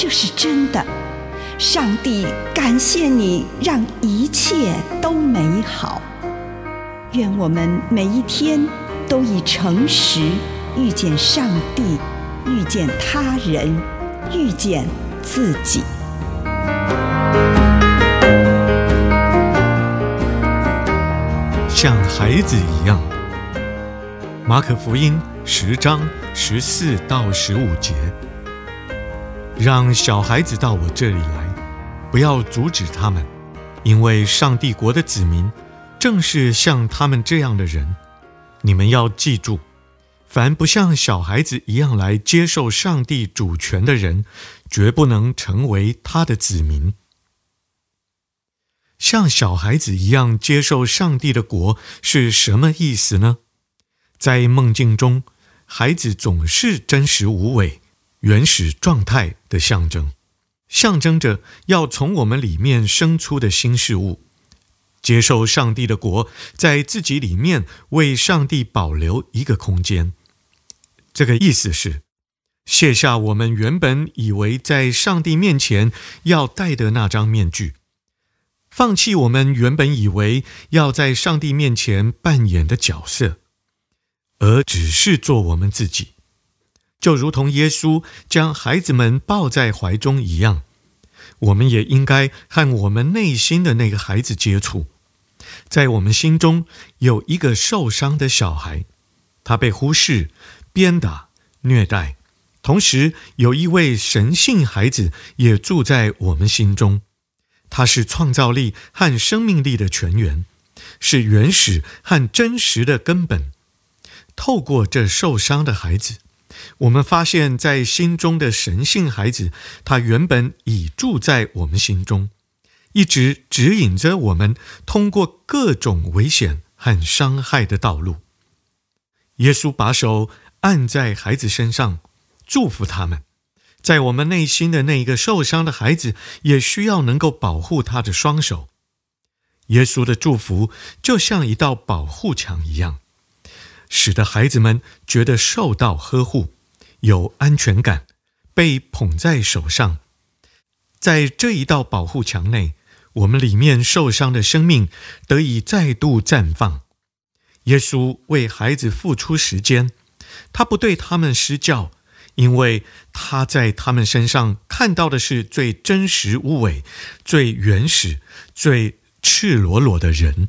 这是真的。上帝感谢你，让一切都美好。愿我们每一天都以诚实遇见上帝，遇见他人，遇见自己。像孩子一样，马可福音十章十四到十五节，让小孩子到我这里来，不要阻止他们，因为上帝国的子民正是像他们这样的人。你们要记住，凡不像小孩子一样来接受上帝主权的人，绝不能成为他的子民。像小孩子一样接受上帝的国是什么意思呢？在梦境中，孩子总是真实无伪、原始状态的象征，象征着要从我们里面生出的新事物。接受上帝的国，在自己里面为上帝保留一个空间。这个意思是，卸下我们原本以为在上帝面前要戴的那张面具。放弃我们原本以为要在上帝面前扮演的角色，而只是做我们自己，就如同耶稣将孩子们抱在怀中一样，我们也应该和我们内心的那个孩子接触。在我们心中有一个受伤的小孩，他被忽视、鞭打、虐待，同时有一位神性孩子也住在我们心中。他是创造力和生命力的泉源，是原始和真实的根本。透过这受伤的孩子，我们发现，在心中的神性孩子，他原本已住在我们心中，一直指引着我们通过各种危险和伤害的道路。耶稣把手按在孩子身上，祝福他们。在我们内心的那一个受伤的孩子，也需要能够保护他的双手。耶稣的祝福就像一道保护墙一样，使得孩子们觉得受到呵护，有安全感，被捧在手上。在这一道保护墙内，我们里面受伤的生命得以再度绽放。耶稣为孩子付出时间，他不对他们施教。因为他在他们身上看到的是最真实无伪、最原始、最赤裸裸的人。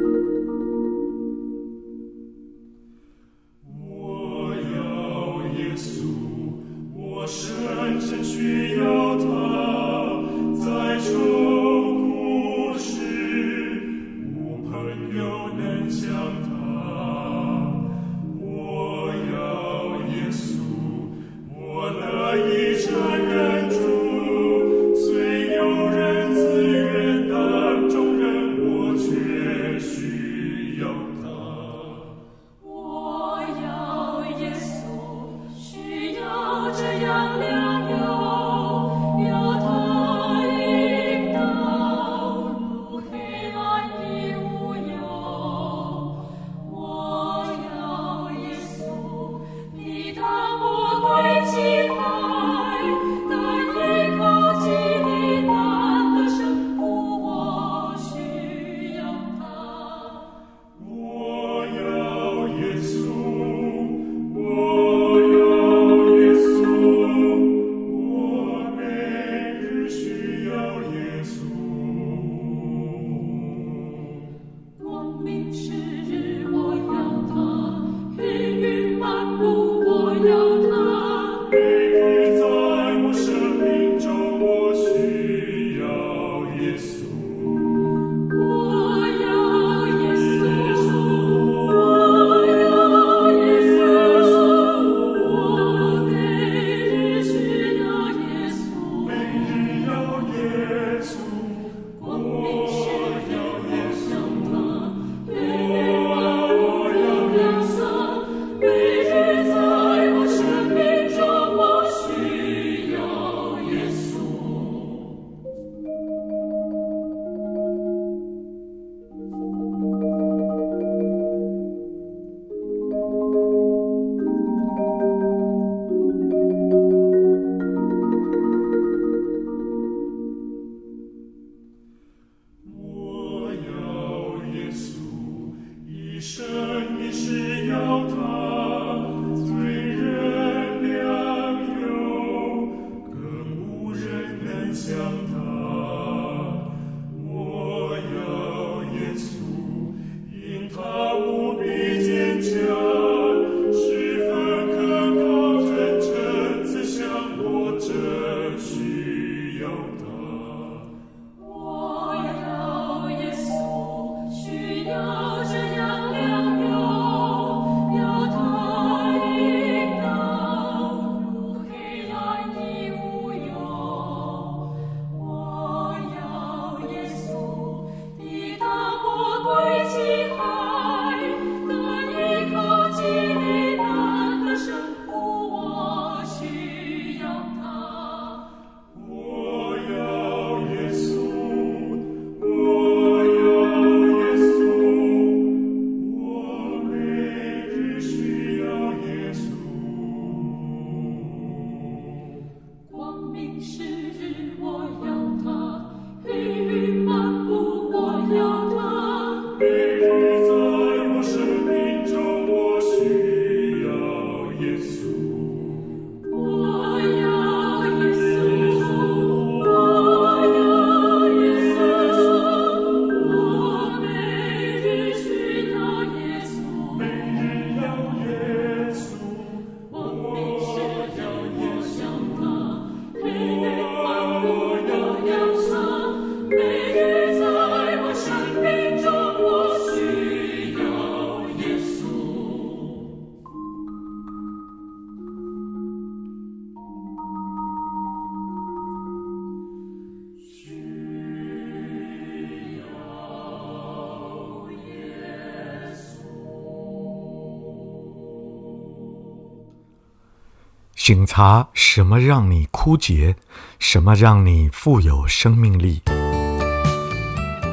省察什么让你枯竭，什么让你富有生命力。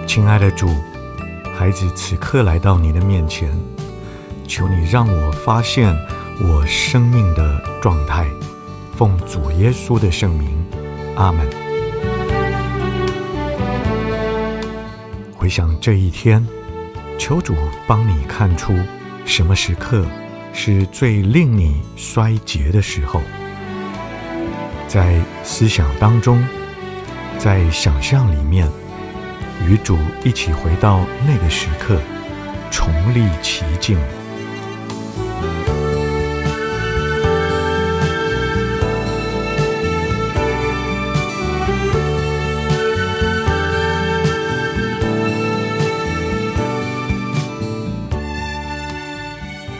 亲爱的主，孩子此刻来到你的面前，求你让我发现我生命的状态。奉主耶稣的圣名，阿门。回想这一天，求主帮你看出什么时刻。是最令你衰竭的时候，在思想当中，在想象里面，与主一起回到那个时刻，重历其境。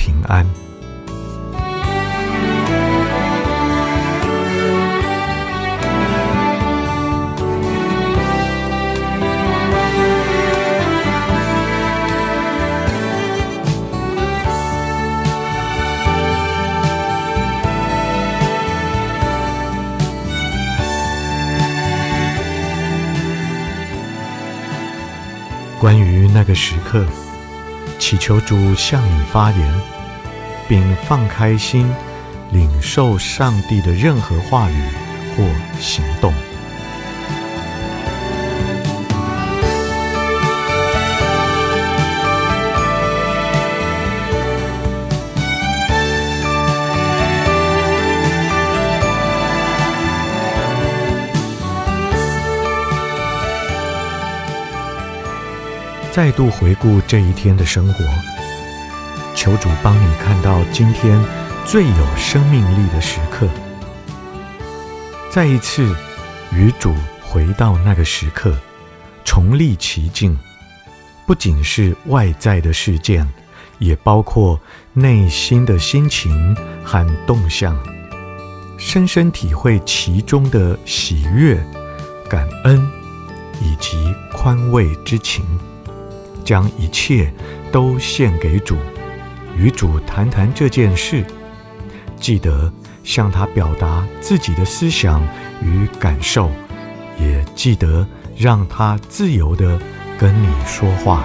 平安。关于那个时刻。祈求主向你发言，并放开心，领受上帝的任何话语或行动。再度回顾这一天的生活，求主帮你看到今天最有生命力的时刻，再一次与主回到那个时刻，重历其境。不仅是外在的事件，也包括内心的心情和动向，深深体会其中的喜悦、感恩以及宽慰之情，将一切都献给主。与主谈谈这件事，记得向他表达自己的思想与感受，也记得让他自由的跟你说话。